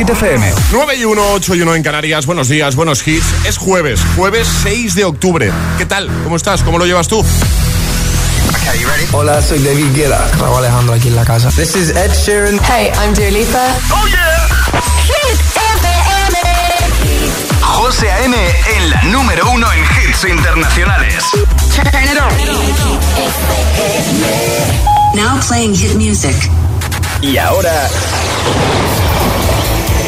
Hit FM. 9 y 1, 8 y 1 en Canarias. Buenos días, buenos hits. Es jueves, jueves 6 de octubre. ¿Qué tal? ¿Cómo estás? ¿Cómo lo llevas tú? Hola, soy David Guetta. Raúl Alejandro aquí en la casa. This is Ed Sheeran. Hey, I'm Dua Lipa. ¡Oh, yeah! Hit FM. José A.M. en la número uno en hits internacionales. Turn it on. Now playing hit music. Y ahora...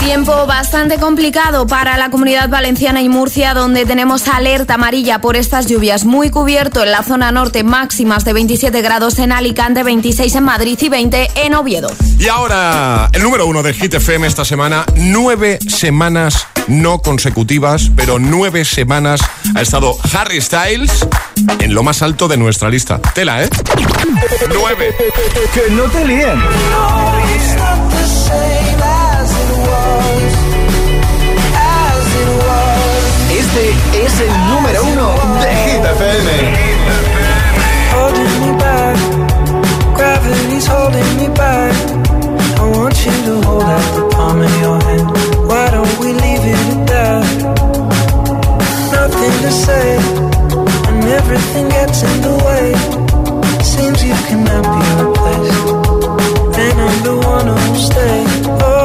Tiempo bastante complicado para la comunidad valenciana y Murcia, donde tenemos alerta amarilla por estas lluvias. Muy cubierto en la zona norte, máximas de 27 grados en Alicante, 26 en Madrid y 20 en Oviedo. Y ahora, el número uno de Hit FM esta semana, nueve semanas no consecutivas, pero nueve semanas ha estado Harry Styles en lo más alto de nuestra lista. Tela, ¿eh? Nueve. Que no te líen. Este es el número uno de Hit FM. holding me back. Gravity's holding me back. I want you to hold out the palm of your hand. Why don't we leave it at that? Nothing to say, and everything gets in the way. Seems you cannot be replaced, and I'm the one who'll stay. Oh,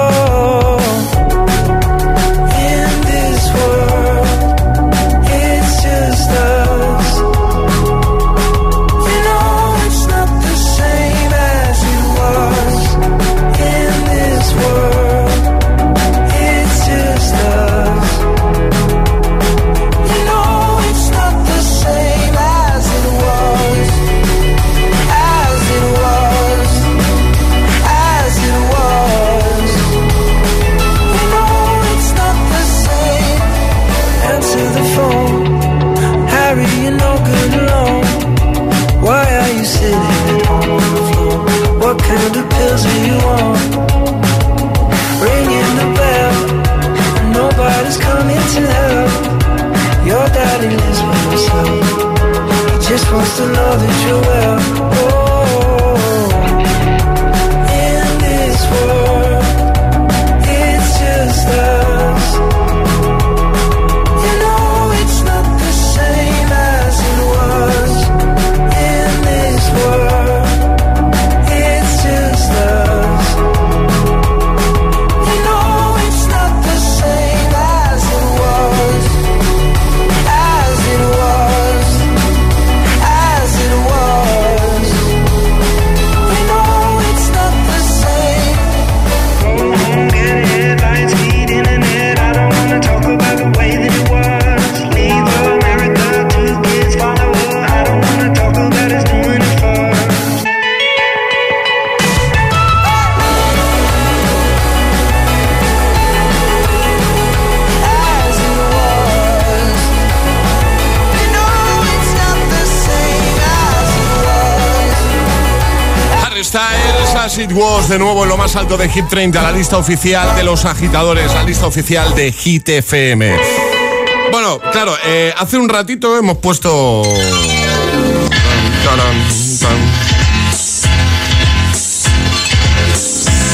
más alto de Hit 30, la lista oficial de los agitadores, la lista oficial de Hit FM. Bueno, claro, eh, hace un ratito hemos puesto...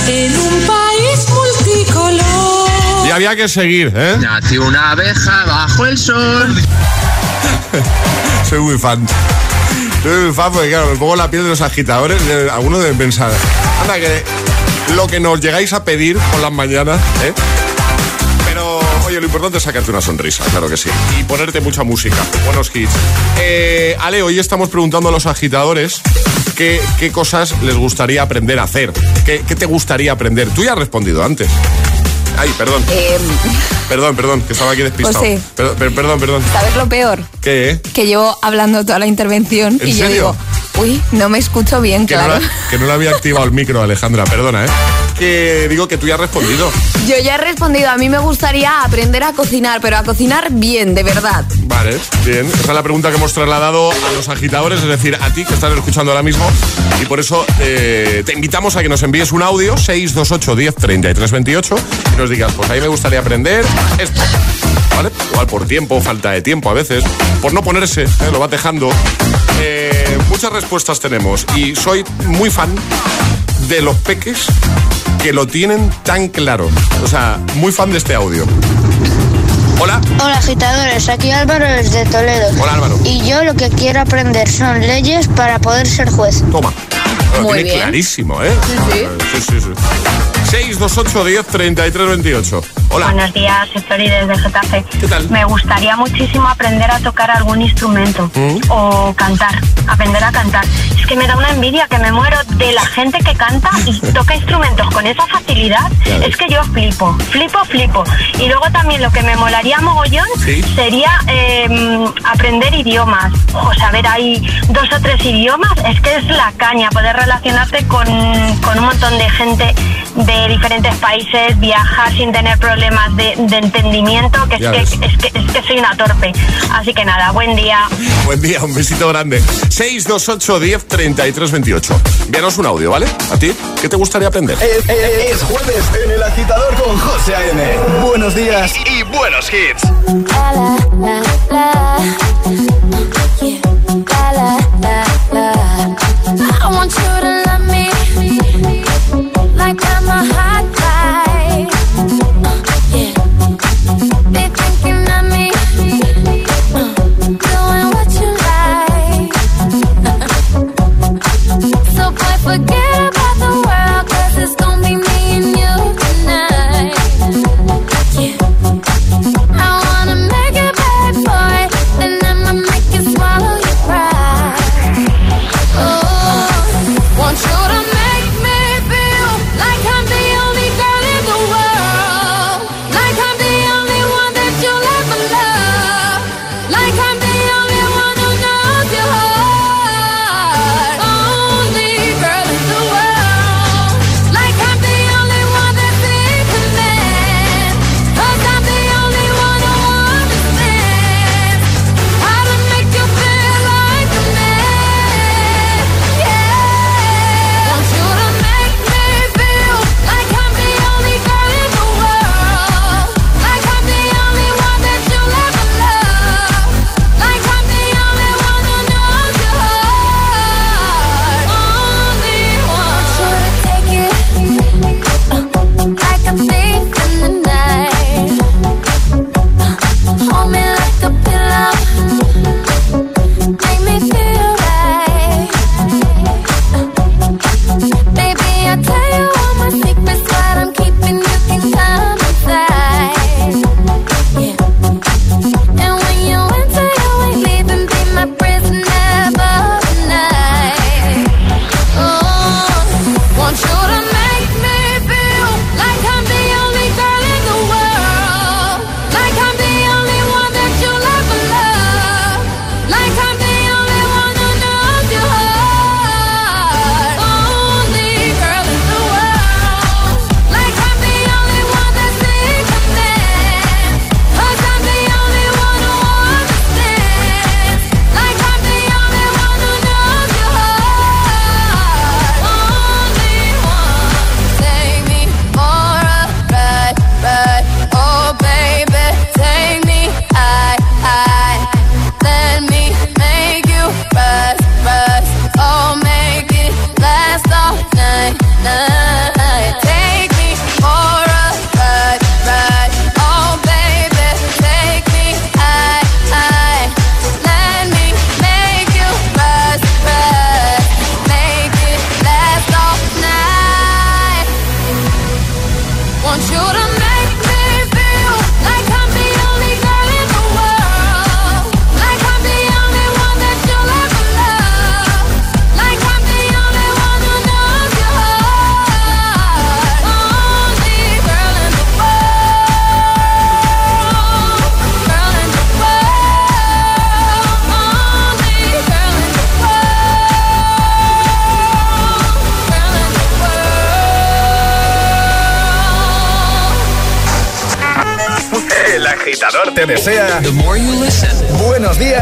En un país multicolor. Y había que seguir, ¿eh? Nació una abeja bajo el sol. Soy muy fan. Soy muy fan porque, claro, me pongo la piel de los agitadores. Algunos deben pensar, anda, que lo que nos llegáis a pedir por las mañanas, ¿eh? Pero, oye, lo importante es sacarte una sonrisa, claro que sí. Y ponerte mucha música, buenos hits. Eh, Ale, hoy estamos preguntando a los agitadores qué, qué cosas les gustaría aprender a hacer. ¿Qué, qué te gustaría aprender? Tú ya has respondido antes. Ay, perdón. Perdón, perdón, que estaba aquí despistado. José. Per- per- perdón, perdón. ¿Sabes lo peor? ¿Qué, eh? Que llevo hablando toda la intervención ¿En y yo serio? digo, uy, no me escucho bien, Que, claro. no la- que no le había activado el micro, Alejandra, perdona, ¿eh? Que digo que tú ya has respondido. Yo ya he respondido, a mí me gustaría aprender a cocinar, pero a cocinar bien, de verdad. Vale, bien. Esa es la pregunta que hemos trasladado a los agitadores, es decir, a ti que estás escuchando ahora mismo. Y por eso eh, te invitamos a que nos envíes un audio, 628 10 33 28, y nos digas, pues a mí me gustaría aprender esto. ¿Vale? Igual por tiempo, falta de tiempo a veces, por no ponerse, ¿eh? lo va dejando. Eh, muchas respuestas tenemos y soy muy fan de los peques que lo tienen tan claro. O sea, muy fan de este audio. Hola. Hola agitadores, aquí Álvaro desde Toledo. Hola, Álvaro. Y yo lo que quiero aprender son leyes para poder ser juez. Toma. Lo Muy tiene bien. clarísimo, ¿eh? Sí, sí. sí, sí, sí. 628 10 33 28. Hola. Buenos días, soy Flori desde Getafe. ¿Qué tal? Me gustaría muchísimo aprender a tocar algún instrumento ¿Mm? o cantar, aprender a cantar. Es que me da una envidia que me muero de la gente que canta y toca instrumentos con esa facilidad. Es que yo flipo, flipo, flipo. Y luego también lo que me molaría mogollón Sí. sería eh, aprender idiomas o saber ahí dos o tres idiomas. Es que es la caña poder relacionarte con, con un montón de gente de diferentes países, viajar sin tener problemas de, de entendimiento, que es que, es, que, es que soy una torpe. Así que nada, buen día. Buen día, un besito grande. 628 10 33 28. Envíanos un audio, ¿vale? ¿A ti? ¿Qué te gustaría aprender? Es, es- es jueves en el agitador con José A.M. Buenos días y buenos hits. I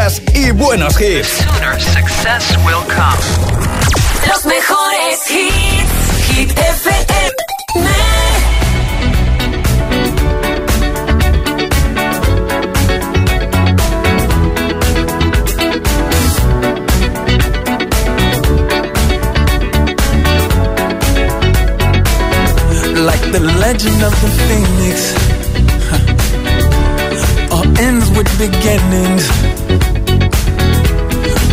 buenos días y buenos hits. Los mejores hits, Hit FM. The legend of the phoenix huh, all ends with beginnings.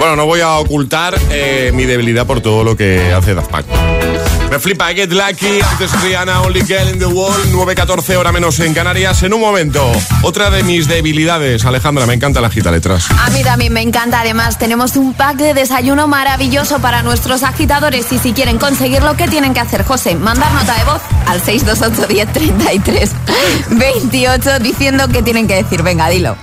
Bueno, no voy a ocultar eh, mi debilidad por todo lo que hace Daft Punk. Me flipa Get Lucky, antes Rihanna, Only Girl in the World, 9.14 hora menos en Canarias. En un momento, otra de mis debilidades, Alejandra, me encanta la gita letras. A mí también me encanta. Además, tenemos un pack de desayuno maravilloso para nuestros agitadores. Y si quieren conseguirlo, ¿qué tienen que hacer, José? Mandar nota de voz al 628 10 33 28 diciendo qué tienen que decir. Venga, dilo.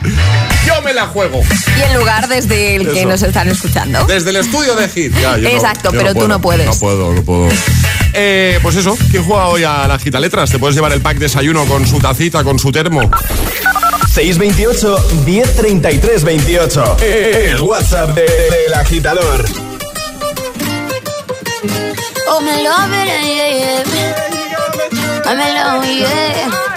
Yo me la juego. Y el lugar desde el que nos están escuchando. Desde el estudio de Hit. Ya, yo no- Exacto, yo pero tú puedo, no puedes. No puedo, no puedo. Eh, pues eso, ¿quién juega hoy a la gita letras? Te puedes llevar el pack desayuno con su tacita, con su termo. 628 1033 28. El WhatsApp de- del agitador. Oh, me love it, yeah, yeah. I'm alone, yeah.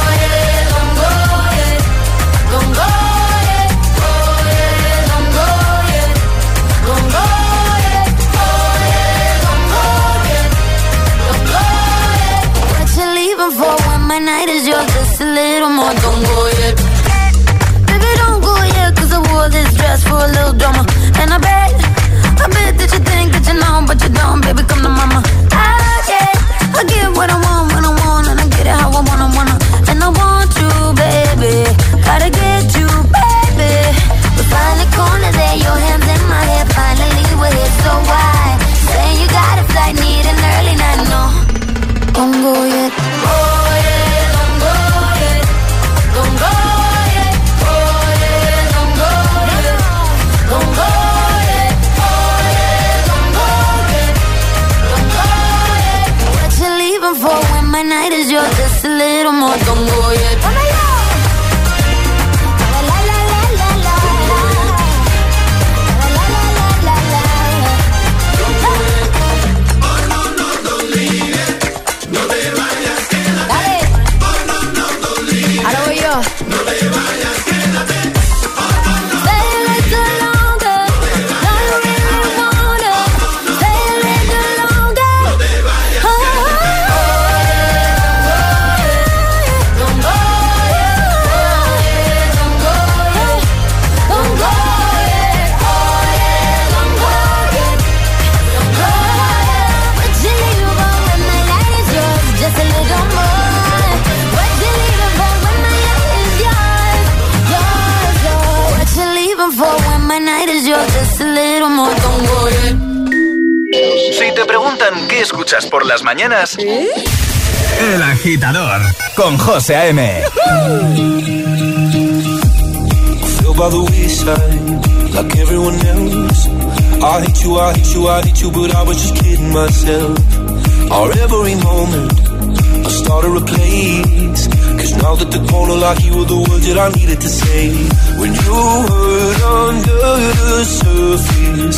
what I want. El Agitador con José A.M. by the wayside like everyone else. I hate you, I hate you, I hate you, but I was just kidding myself. Our every moment, I started a place. Cause now that the corner like you were the words that I needed to say. When you hurt under the surface,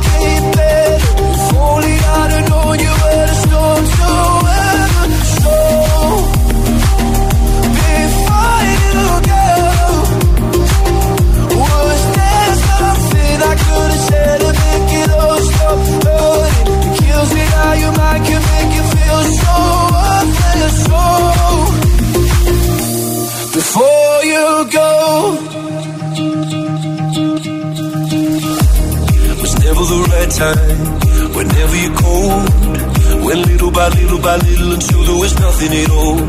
nothing at all.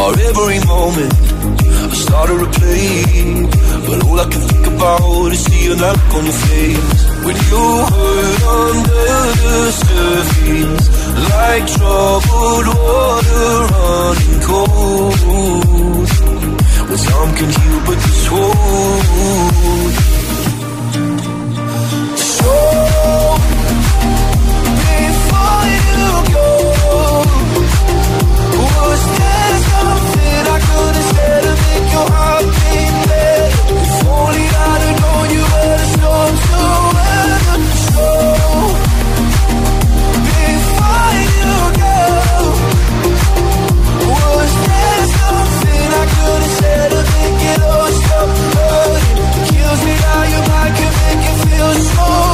Or every moment, I started to play, but all I can think about is seeing that look on your face when you hurt under the surface, like troubled water running cold. Well, time can heal, but this won't. So, before you go, it kills me how your make you feel so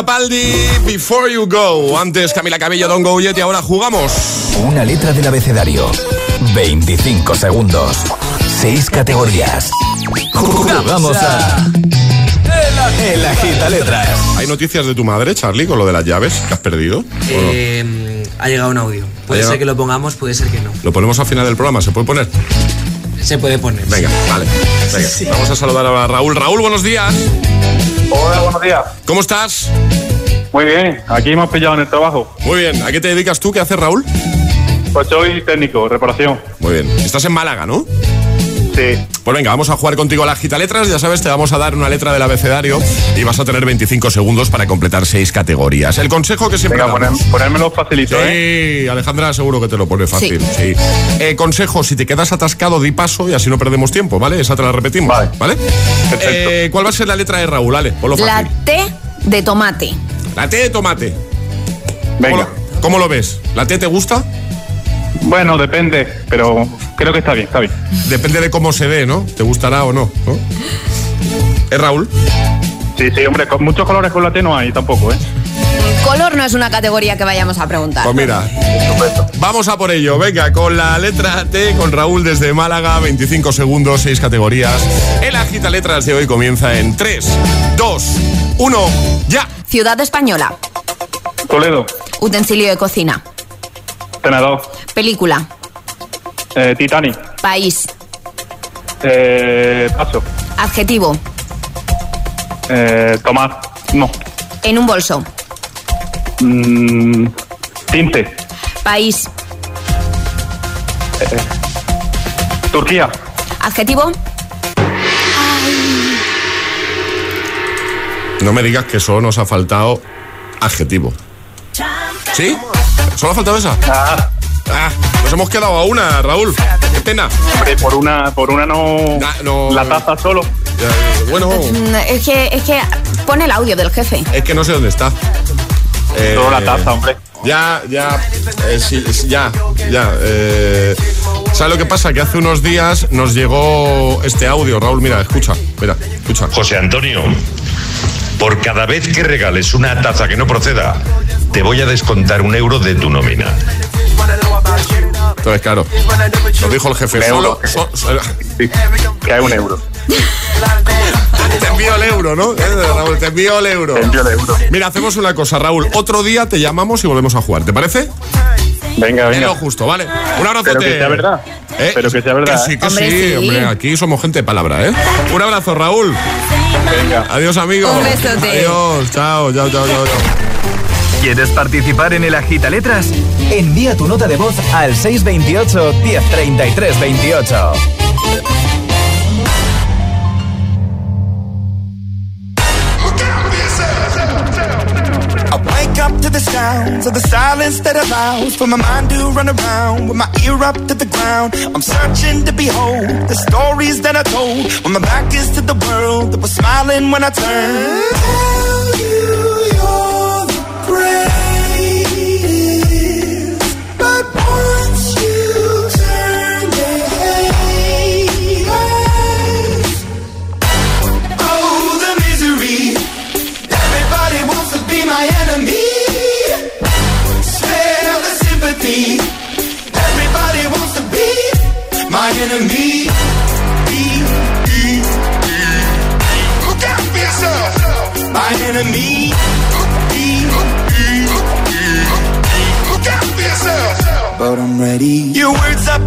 Capaldi, Before You Go. Antes Camila Cabello, Don Go Yet y ahora jugamos. Una letra del abecedario. 25 segundos. 6 categorías. Jugamos a. El Agita Letras. ¿Hay noticias de tu madre, Charlie, con lo de las llaves que has perdido? Eh, ha llegado un audio. Puede ser que lo pongamos, puede ser que no. Lo ponemos al final del programa, ¿se puede poner? Se puede poner. Venga, vale. Venga, Sí. vamos a saludar a Raúl. Raúl, buenos días. Hola, buenos días. ¿Cómo estás? Muy bien, aquí hemos pillado en el trabajo. Muy bien. ¿A qué te dedicas tú? ¿Qué haces, Raúl? Pues soy técnico, reparación. Muy bien. Estás en Málaga, ¿no? Sí. Pues venga, vamos a jugar contigo a la gita letras. Ya sabes, te vamos a dar una letra del abecedario y vas a tener 25 segundos para completar seis categorías. El consejo que siempre Venga, damos. poner- ponérmelo facilito, ¿eh? Sí, Alejandra seguro que te lo pone fácil. Sí. Eh, consejo, si te quedas atascado, di paso y así no perdemos tiempo, ¿vale? Esa te la repetimos. Vale. Eh, ¿Cuál va a ser la letra de Raúl? Ale, ponlo La fácil. T de tomate. La T de tomate. Venga. ¿Cómo lo, cómo lo ves? ¿La T te gusta? Bueno, depende, pero creo que está bien, está bien. Depende de cómo se ve, ¿no? ¿Te gustará o no? ¿no? ¿Es Raúl? Sí, sí, hombre, con muchos colores con la T no hay tampoco, ¿eh? Color no es una categoría que vayamos a preguntar. Pues mira, vamos a por ello. Venga, con la letra T, con Raúl desde Málaga, 25 segundos, 6 categorías. El agita letras de hoy comienza en 3, 2, 1, ya. Ciudad española. Toledo, Utensilio de cocina. Tenedor, Película. eh, Titanic, País. eh, Paso, Adjetivo. eh, Tomás, no, En un bolso. mm, Tinte, País. Turquía, Adjetivo. No me digas que solo nos ha faltado adjetivo. ¿Sí? ¿Solo ha faltado esa? Ah. nos hemos quedado a una, Raúl. Qué pena. Hombre, por una, por una no, la taza solo. Bueno, Mm, Es que, es que pone el audio del jefe. es que no sé dónde está. Eh, Solo la taza, hombre. Ya, ya, eh, sí, ya, ya. eh, ¿Sabes lo que pasa? Que hace unos días nos llegó este audio, Raúl. Mira, escucha, mira, escucha. José Antonio, por cada vez que regales una taza que no proceda, te voy a descontar un euro de tu nómina. Entonces, claro, lo dijo el jefe. Un Solo, euro. so- so- Que hay un euro. te envío el euro, ¿no? Eh, Raúl, te envío el euro. Te envío el euro. Mira, hacemos una cosa, Raúl. Otro día te llamamos y volvemos a jugar. ¿Te parece? Venga, Es venga. lo justo, ¿vale? Un abrazo. Pero que sea verdad. Pero que sea verdad, sí, ¿eh? que Hombre, sí, sí. hombre. Aquí somos gente de palabra, ¿eh? Un abrazo, Raúl. Venga. Adiós, amigo. Un besote. Adiós. Chao, chao, chao, chao. chao. ¿Quieres participar en el agita letras? Envía tu nota de voz al 628 1033 28. I wake up to the sounds of the silence that allows for my mind to run around with my ear up to the ground. I'm searching to behold the stories that I told when my back is to the world that was smiling when I turned. Tell you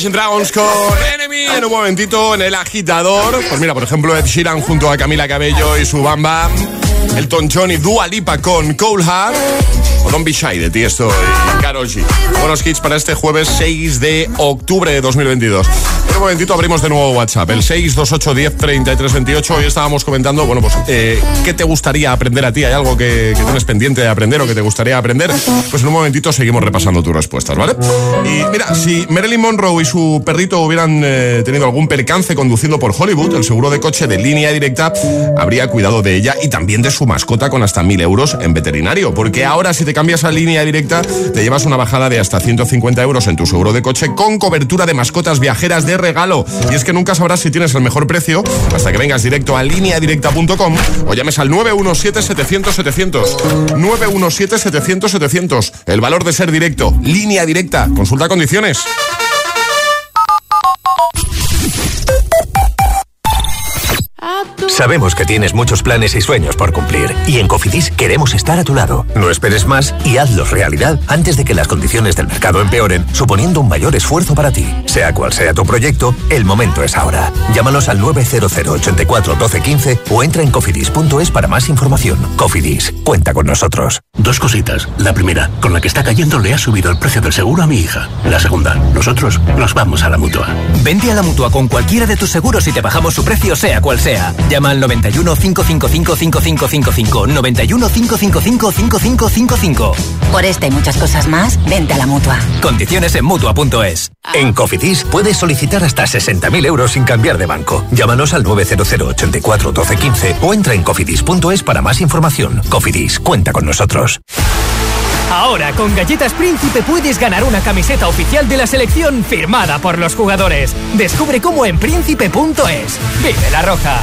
Imagine Dragons con Enemy en un momentito en el agitador. Pues mira, por ejemplo, Ed Sheeran junto a Camila Cabello y su Bam Bam. Elton John y Dua Lipa con Cold Heart. O Don't Be Shy de Tiesto y Karol G. Buenos hits para este jueves 6 de octubre de 2022. Un momentito abrimos de nuevo WhatsApp, el 628 10 33 28. Hoy estábamos comentando, bueno, pues, eh, ¿qué te gustaría aprender a ti? ¿Hay algo que, tienes pendiente de aprender o que te gustaría aprender? Pues en un momentito seguimos repasando tus respuestas, ¿vale? Y mira, si Marilyn Monroe y su perrito hubieran eh, tenido algún percance conduciendo por Hollywood, el seguro de coche de línea directa habría cuidado de ella y también de su mascota con hasta 1000 euros en veterinario. Porque ahora, si te cambias a línea directa, te llevas una bajada de hasta 150 euros en tu seguro de coche con cobertura de mascotas viajeras de Y es que nunca sabrás si tienes el mejor precio hasta que vengas directo a lineadirecta.com o llames al 917-700-700. 917-700-700. El valor de ser directo. Línea directa. Consulta condiciones. Sabemos que tienes muchos planes y sueños por cumplir y en Cofidis queremos estar a tu lado. No esperes más y hazlos realidad antes de que las condiciones del mercado empeoren, suponiendo un mayor esfuerzo para ti. Sea cual sea tu proyecto, el momento es ahora. Llámanos al 900 84 12 15 o entra en cofidis.es para más información. Cofidis, cuenta con nosotros. Dos cositas. La primera, con la que está cayendo le ha subido el precio del seguro a mi hija. La segunda, nosotros nos vamos a la mutua. Vente a la mutua con cualquiera de tus seguros y te bajamos su precio, sea cual sea. Llama al 91 555 5555. 91 555 5555. Por esta y muchas cosas más, vente a la mutua. Condiciones en mutua.es. En Cofidis puedes solicitar hasta 60.000 euros sin cambiar de banco. Llámanos al 900 84 12 15 o entra en cofidis.es para más información. Cofidis, cuenta con nosotros. Ahora con Galletas Príncipe puedes ganar una camiseta oficial de la selección firmada por los jugadores. Descubre cómo en príncipe.es. Vive la roja.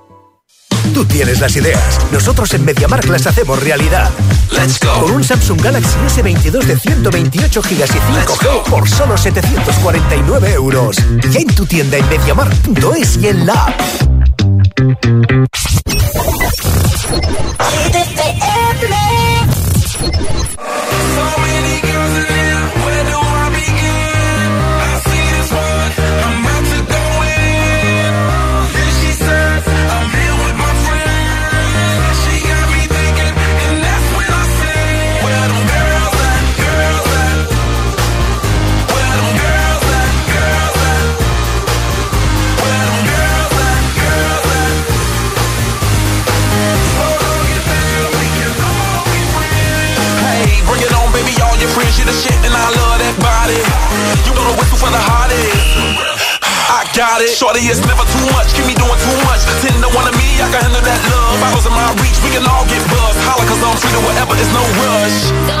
Tú tienes las ideas. Nosotros en MediaMark las hacemos realidad. Let's go. Con un Samsung Galaxy S22 de 128 GB y 5G por solo 749 euros. Ya en tu tienda en MediaMark.es y en la app. Body. You the whistle for the hottest. I got it. Shorty, it's never too much. Keep me doing too much. Ten to one of me, I can handle that love. Bottles in my reach, we can all get buzzed. Holla, cause I'm to whatever, it's no rush.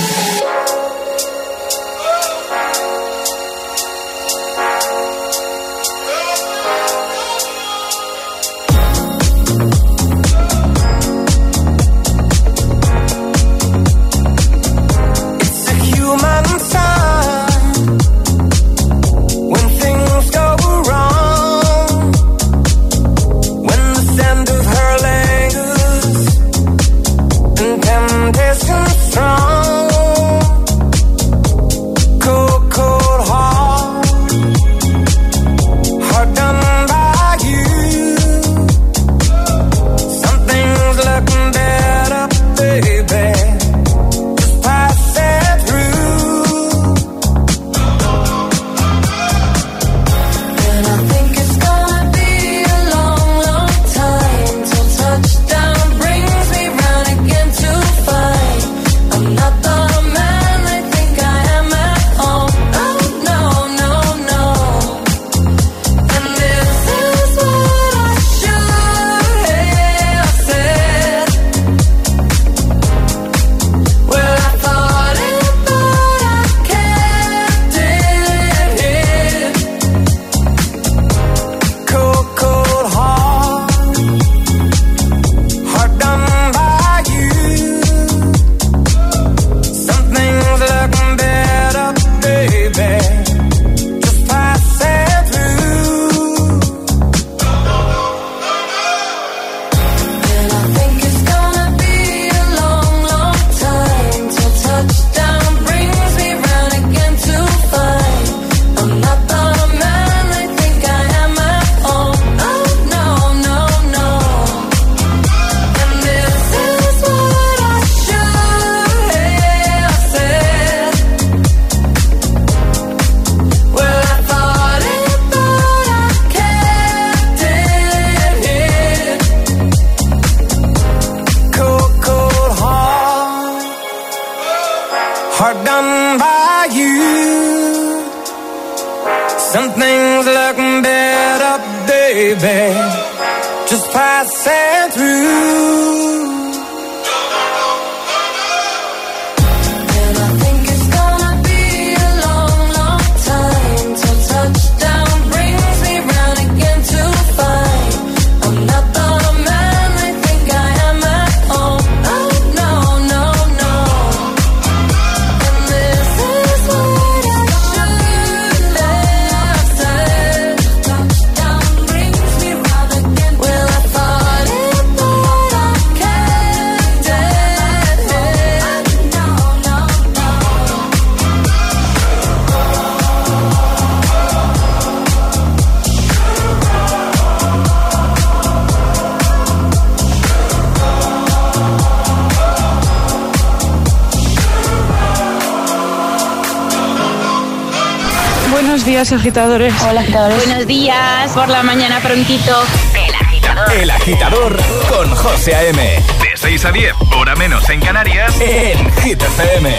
días, agitadores. Hola, agitadores. Buenos días, por la mañana prontito. El agitador. El agitador con José A.M. De 6 a 10, hora menos en Canarias, en Hit FM.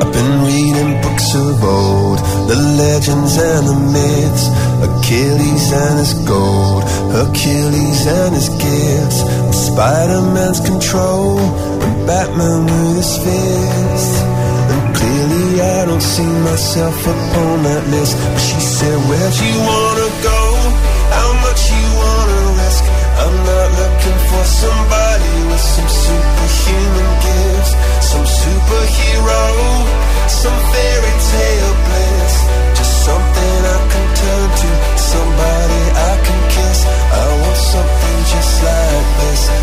I've been reading books of old, the legends and the myths. Achilles and his gold, Achilles and his gifts, Spider-Man's control, and Batman with his fists. And clearly I don't see myself upon that list. But she said, Where'd you wanna go? How much you wanna risk? I'm not looking for somebody with some superhuman gifts, some superhero, some fairy tale bliss, just something I can turn to somebody I can kiss. I want something just like this.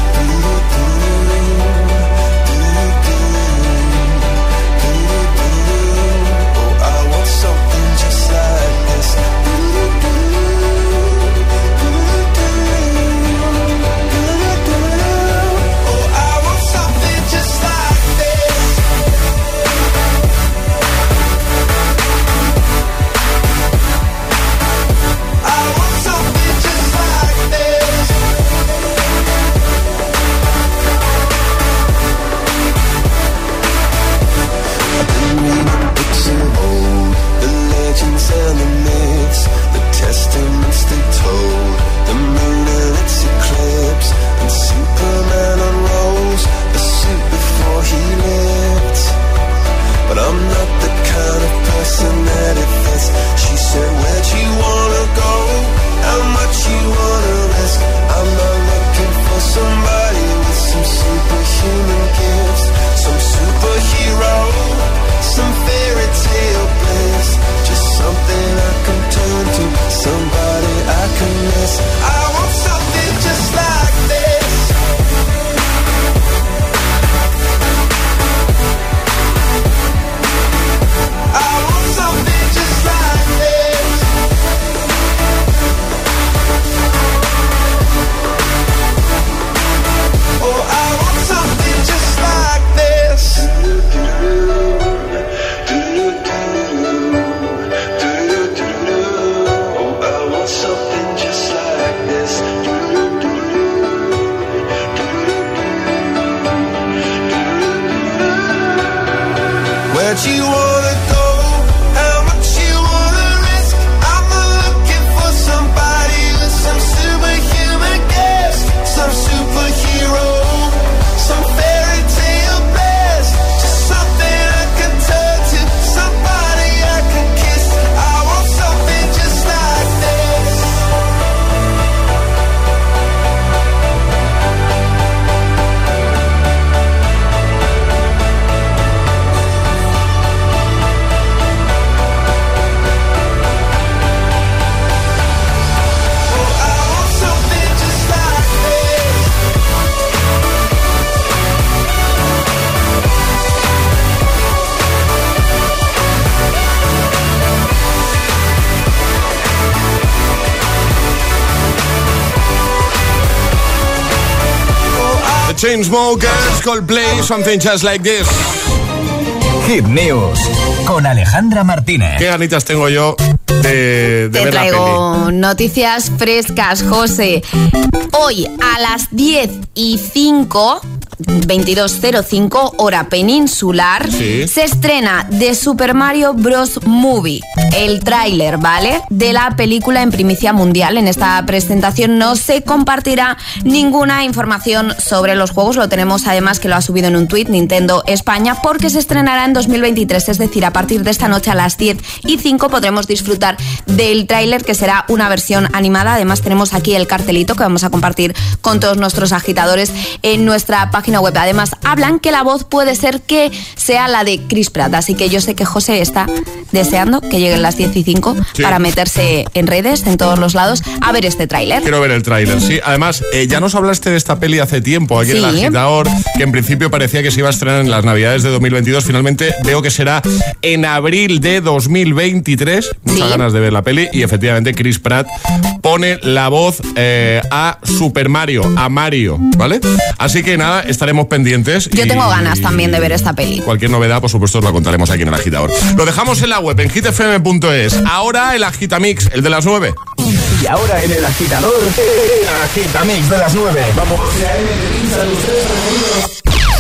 Chainsmokers, Coldplay, Something Just Like This. Hit News con Alejandra Martínez. Qué ganitas tengo yo de, de Te ver la peli. traigo noticias frescas, José. Hoy a las 10 y 5, 22.05, hora peninsular, Sí. se estrena The Super Mario Bros. Movie, el tráiler, ¿vale? De la película en primicia mundial. En esta presentación no se compartirá ninguna información sobre los juegos. Lo tenemos además que lo ha subido en un tuit Nintendo España porque se estrenará en 2023. Es decir, a partir de esta noche a las 10 y 5 podremos disfrutar del tráiler que será una versión animada. Además tenemos aquí el cartelito que vamos a compartir con todos nuestros agitadores en nuestra página web. Además hablan que la voz puede ser que sea la de Chris Pratt. Así que yo sé que José está deseando que lleguen las 10 y 5 Sí. para meterse en redes, en todos los lados, a ver este tráiler. Quiero ver el tráiler, sí. Además, eh, ya nos hablaste de esta peli hace tiempo aquí en el Sí. agitador, que en principio parecía que se iba a estrenar en las navidades de 2022. Finalmente veo que será en abril de 2023. Muchas Sí. ganas de ver la peli. Y efectivamente, Chris Pratt pone la voz eh, a Super Mario, a Mario, ¿vale? Así que nada, estaremos pendientes. Yo y- tengo ganas también de ver esta peli. Cualquier novedad, por supuesto, os la contaremos aquí en el agitador. Lo dejamos en la web, en hitfm.es. Ahora el agitamix, el de las 9. Y ahora en el agitador, el agitamix de las 9. Vamos.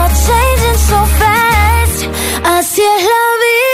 all changing so fast. Así es la vida,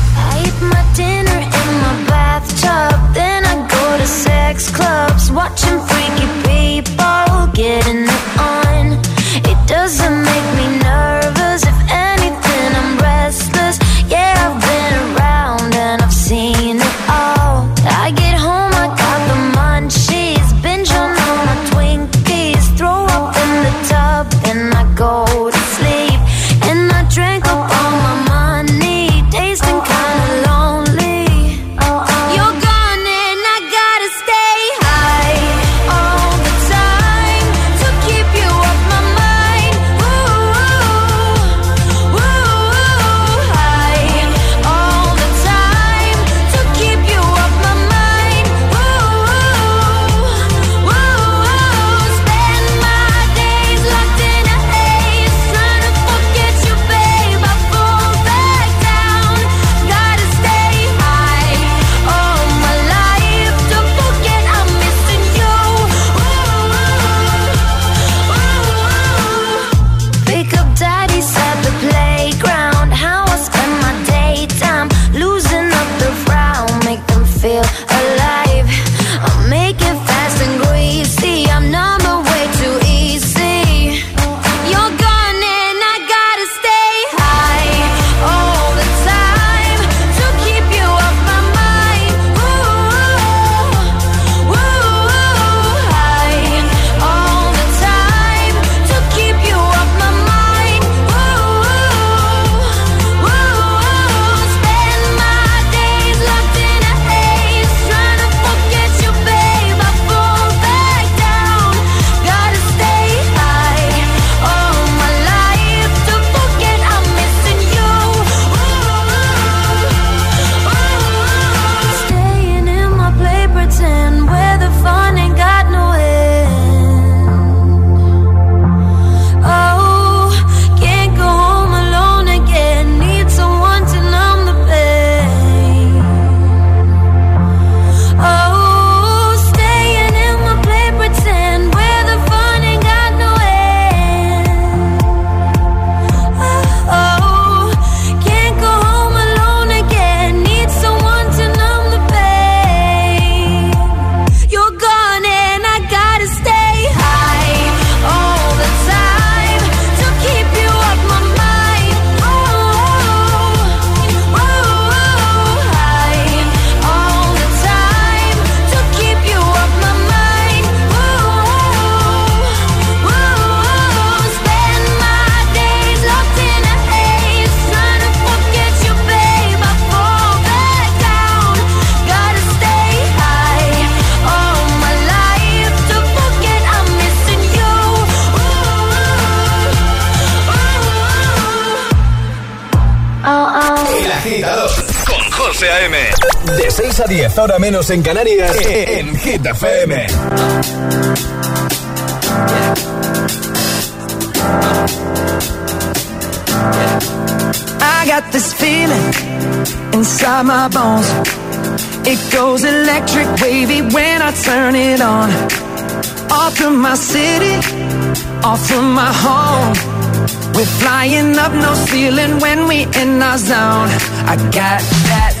10 horas menos en Canarias, eh, eh, en Hit FM. I got this feeling inside my bones. It goes electric wavy when I turn it on. Off from my city, off from my home. We're flying up no ceiling when we in our zone. I got that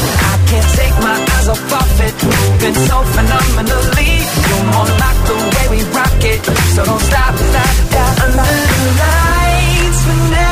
Can't take my eyes off of it. Moving so phenomenally. You're more like the way we rock it. So don't stop, stop, stop. Under the lights when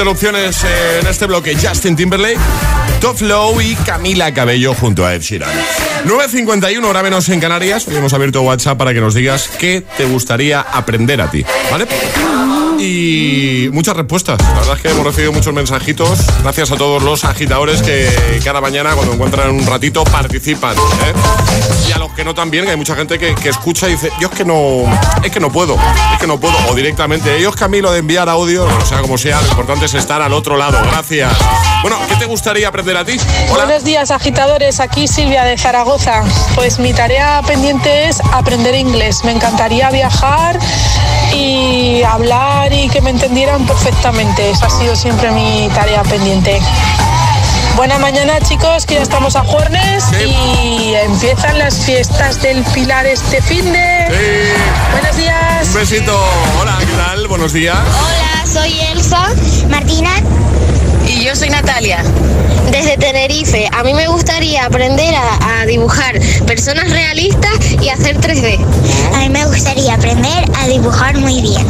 interrupciones en este bloque: Justin Timberlake, Top Low y Camila Cabello junto a Ed Sheeran. 9.51 hora menos en Canarias. Hoy hemos abierto WhatsApp para que nos digas qué te gustaría aprender a ti. ¿Vale? Y muchas respuestas. La verdad es que hemos recibido muchos mensajitos. Gracias a todos los agitadores que cada mañana, cuando encuentran un ratito, participan. ¿eh? Y a los que no también, que hay mucha gente que, que escucha y dice, yo es que no, es que no puedo, es que no puedo. O directamente, ellos Camilo de enviar audio, o sea, como sea, lo importante es estar al otro lado. Gracias. Bueno, ¿qué te gustaría aprender a ti? Buenos días, agitadores. Aquí Silvia de Zaragoza. Pues mi tarea pendiente es aprender inglés. Me encantaría viajar y hablar y que me entendieran perfectamente. Esa ha sido siempre mi tarea pendiente. Buena mañana, chicos, que ya estamos a Juernes y empiezan las fiestas del Pilar este fin de. Buenos días. Un besito. Hola, ¿qué tal? Buenos días. Hola, soy Elsa. Martina. Y yo soy Natalia. Desde Tenerife. A mí me gustaría aprender a, a dibujar personas realistas y hacer 3D. A mí me gustaría aprender a dibujar muy bien.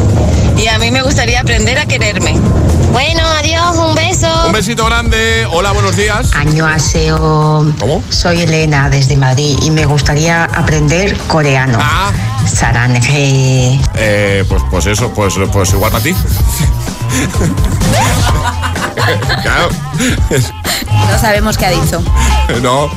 Y a mí me gustaría aprender a quererme. Bueno, adiós, un beso. Un besito grande. Hola, buenos días. Añoaseo. ¿Cómo? Soy Elena desde Madrid y me gustaría aprender coreano. Ah. Saranje. Eh, pues, pues eso, pues, pues igual para ti. claro. No sabemos qué ha dicho. No,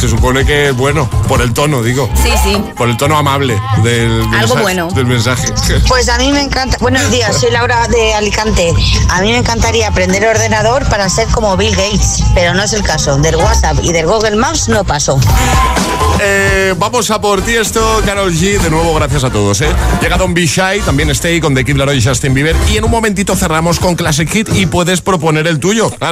se supone que, bueno, por el tono, digo. Sí, sí. Por el tono amable del, mensaje, bueno. del mensaje. Pues a mí me encanta. Buenos días, soy Laura de Alicante. A mí me encantaría aprender ordenador para ser como Bill Gates, pero no es el caso. Del WhatsApp y del Google Maps no paso. Eh, vamos a por ti esto, Carol G. De nuevo, gracias a todos. ¿eh? Llega Don Be Shy, también Stay con The Kid Laroi y Justin Bieber. Y en un momentito cerramos con Classic Hit y puedes proponer el tuyo, claro.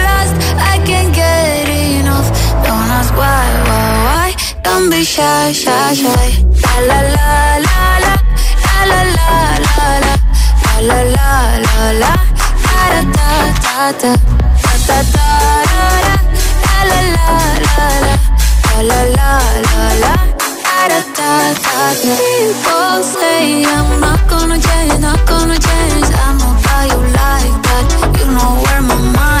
La la la la la, la la la la la, la la la la la, la la la la la, la. People say I'm not gonna change, not gonna change. I know how you like that. You know where my mind's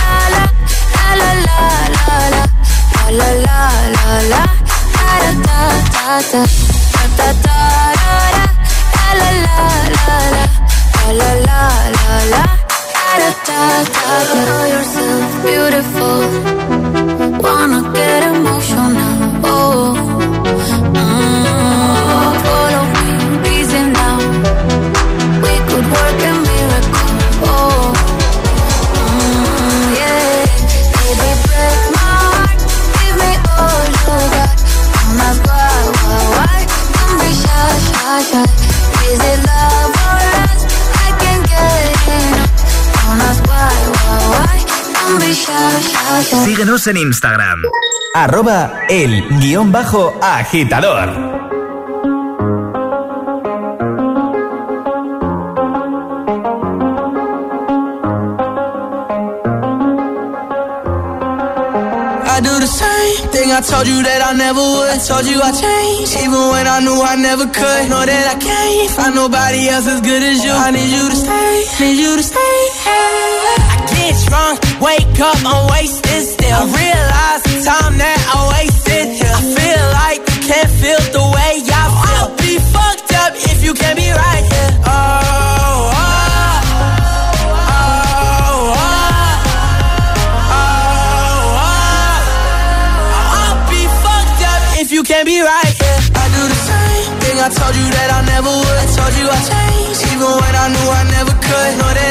La, la la la da da, da da da da da. La la la la la, la la la la. Da da. Know yourself beautiful. Wanna get emotional. Síguenos en Instagram. Arroba el guion bajo agitador. I do the same thing I told you that I never would. I told you I changed, even when I knew I never could. Know that I can't find nobody else as good as you. I need you to stay, need you to stay. Drunk, wake up, I'm wasted still. I realize the time that I wasted here. I feel like you can't feel the way I feel. I'll be fucked up if you can't be right here. Oh, oh, oh, oh. I'll be fucked up if you can't be right. Yeah. I do the same thing I told you that I never would. I told you I changed, even when I knew I never could. Know that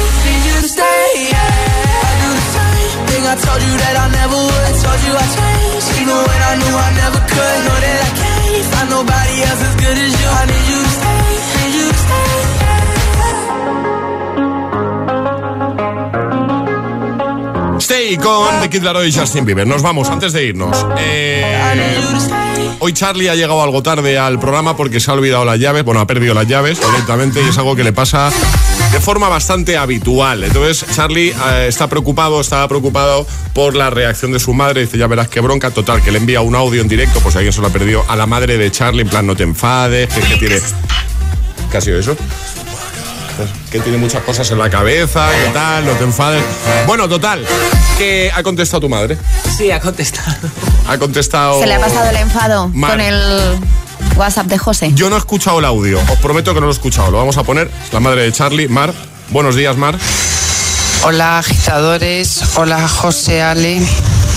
con The Kid Laroi y Justin Bieber. Nos vamos antes de irnos. Eh, hoy Charlie ha llegado algo tarde al programa porque se ha olvidado las llaves. Bueno, ha perdido las llaves directamente y es algo que le pasa de forma bastante habitual. Entonces, Charlie eh, está preocupado, estaba preocupado por la reacción de su madre. Dice, ya verás qué bronca. Total, que le envía un audio en directo, pues alguien se lo ha perdido a la madre de Charlie. En plan, no te enfades, que tiene. ¿Qué ha sido eso? Que tiene muchas cosas en la cabeza, que tal, no te enfades. Bueno, total, que ha contestado tu madre. Sí, ha contestado. Ha contestado. Se le ha pasado el enfado Mar. con el WhatsApp de José. Yo no he escuchado el audio, os prometo que no lo he escuchado. Lo vamos a poner. La madre de Charlie, Mar. Buenos días, Mar. Hola agitadores, hola José Ale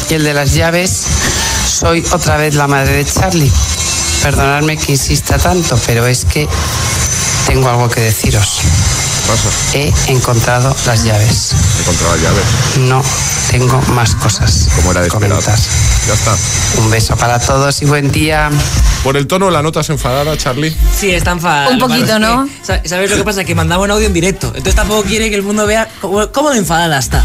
y el de las llaves. Soy otra vez la madre de Charlie. Perdonadme que insista tanto, pero es que tengo algo que deciros. He encontrado las llaves. He encontrado las llaves. No tengo más cosas. Como era de esperar. comentar. Ya está. Un beso para todos y buen día. Por el tono, la notas enfadada, Charlie. Sí, está enfadada. Un poquito, es ¿no? ¿Sabes lo que pasa? Que mandaba un audio en directo. Entonces tampoco quiere que el mundo vea cómo, cómo de enfadada está.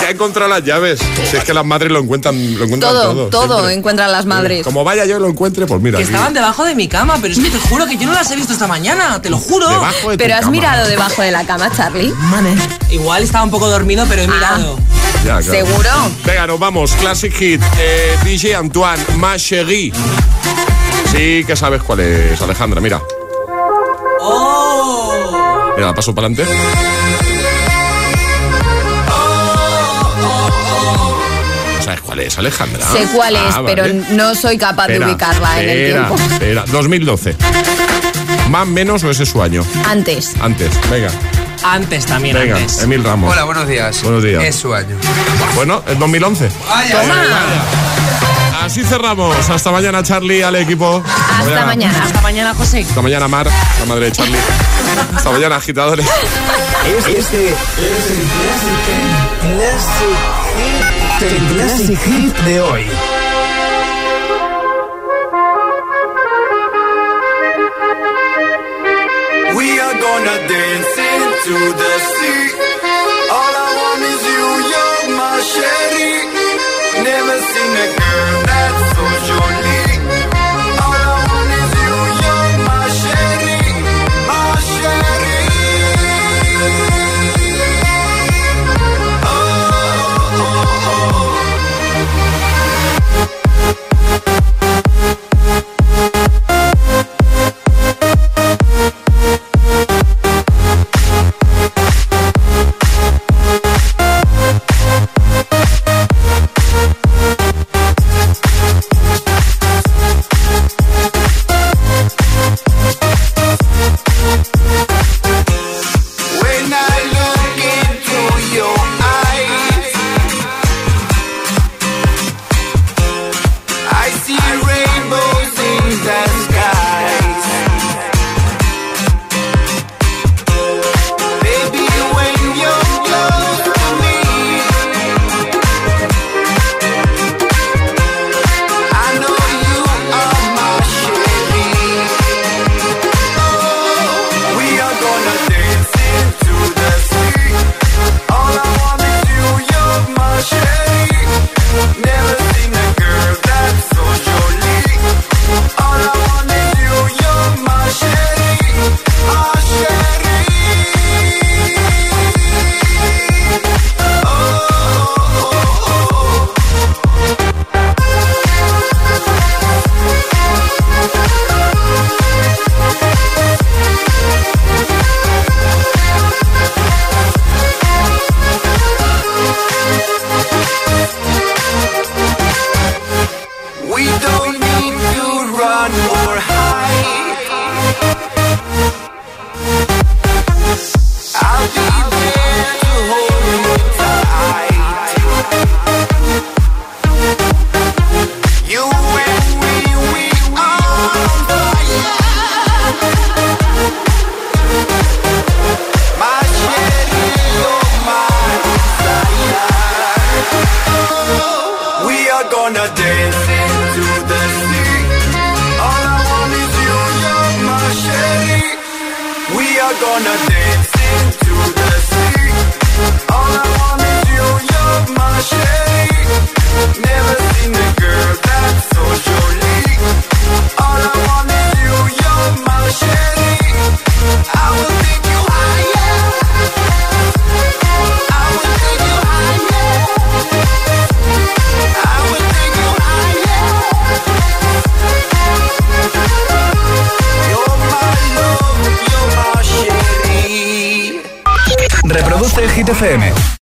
Que ha encontrado las llaves. Si es que las madres lo encuentran, lo encuentran todo. Todo, todo siempre. encuentran las madres. Como vaya yo y lo encuentre, pues mira. Que aquí. estaban debajo de mi cama, pero es que te juro que yo no las he visto esta mañana, te lo juro. Debajo de tu Pero has cama. mirado debajo de la cama, Charlie. Igual estaba un poco dormido, pero he mirado. Ya, claro. ¿Seguro? Venga, nos vamos. Classic hit. Eh, DJ Antoine, Ma Chérie. Sí, que sabes cuál es, Alejandra. Mira. ¡Oh! Mira, paso para adelante. Cuál cuál es, Alejandra. Sé cuál es, Ah, pero vale. no soy capaz Espera, de ubicarla en el tiempo. espera. 2012. ¿Más, menos o ese es su año? Antes. Antes, venga. Antes también, Venga, antes. Emil Ramos. Hola, buenos días. Buenos días. Es su año. Bueno, el 2011. Así cerramos. Hasta mañana, Charlie, al equipo. Hasta mañana. Hasta mañana, José. Hasta mañana, Mar, la madre de Charlie. Hasta mañana, agitadores. Este es el Classic, el Classic Hit de hoy. We are gonna dance into the sea.